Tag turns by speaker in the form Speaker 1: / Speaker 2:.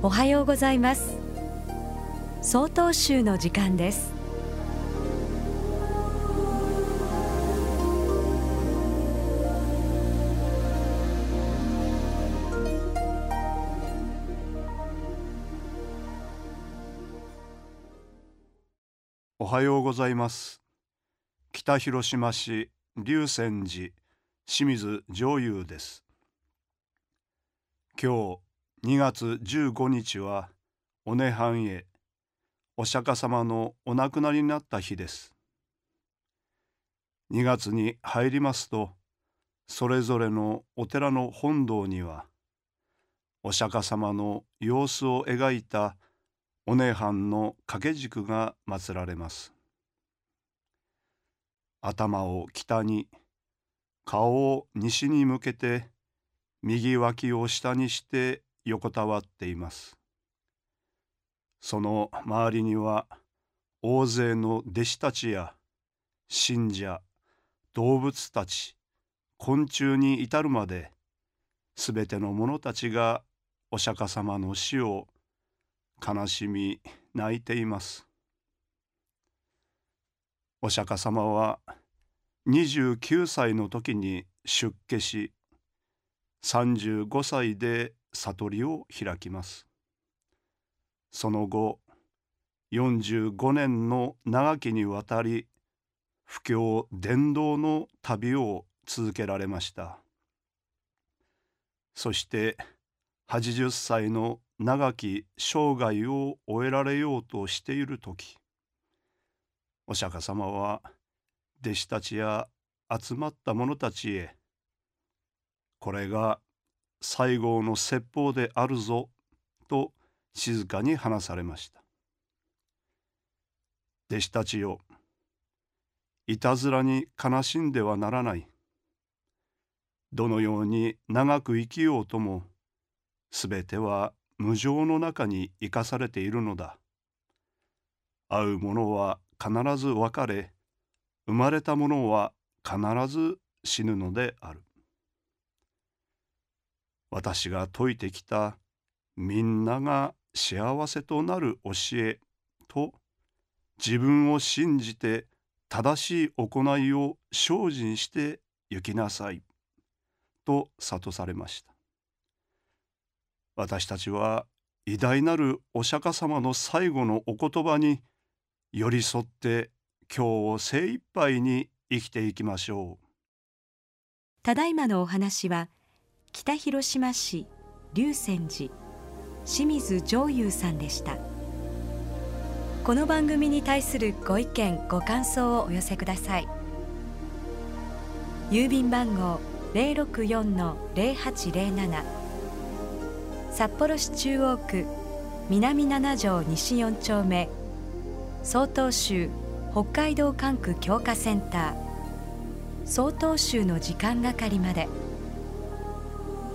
Speaker 1: おはようございます。総統集の時間です。
Speaker 2: おはようございます。北広島市龍泉寺清水上優です。今日2月15日はお涅槃へお釈迦様のお亡くなりになった日です。2月に入りますとそれぞれのお寺の本堂にはお釈迦様の様子を描いたお涅槃の掛け軸が祀られます。頭を北に顔を西に向けて右脇を下にして横たわっています。その周りには大勢の弟子たちや信者動物たち昆虫に至るまですべての者たちがお釈迦様の死を悲しみ泣いています。お釈迦様は29歳の時に出家し35歳で悟りを開きます。その後45年の長きにわたり布教伝道の旅を続けられました。そして80歳の長き生涯を終えられようとしている時お釈迦様は弟子たちや集まった者たちへこれが西郷の説法であるぞと静かに話されました。弟子たちよいたずらに悲しんではならない。どのように長く生きようともすべては無常の中に生かされているのだ。会う者は必ず別れ生まれた者は必ず死ぬのである。私が説いてきたみんなが幸せとなる教えと自分を信じて正しい行いを精進して行きなさいと諭されました。私たちは偉大なるお釈迦様の最後のお言葉に寄り添って今日を精一杯に生きていきましょう。
Speaker 1: ただいまのお話は北広島市龍泉寺清水上優さんでした。この番組に対するご意見ご感想をお寄せください。郵便番号064-0807札幌市中央区南七条西4丁目。曹洞州北海道管区強化センター。曹洞州の時間係まで。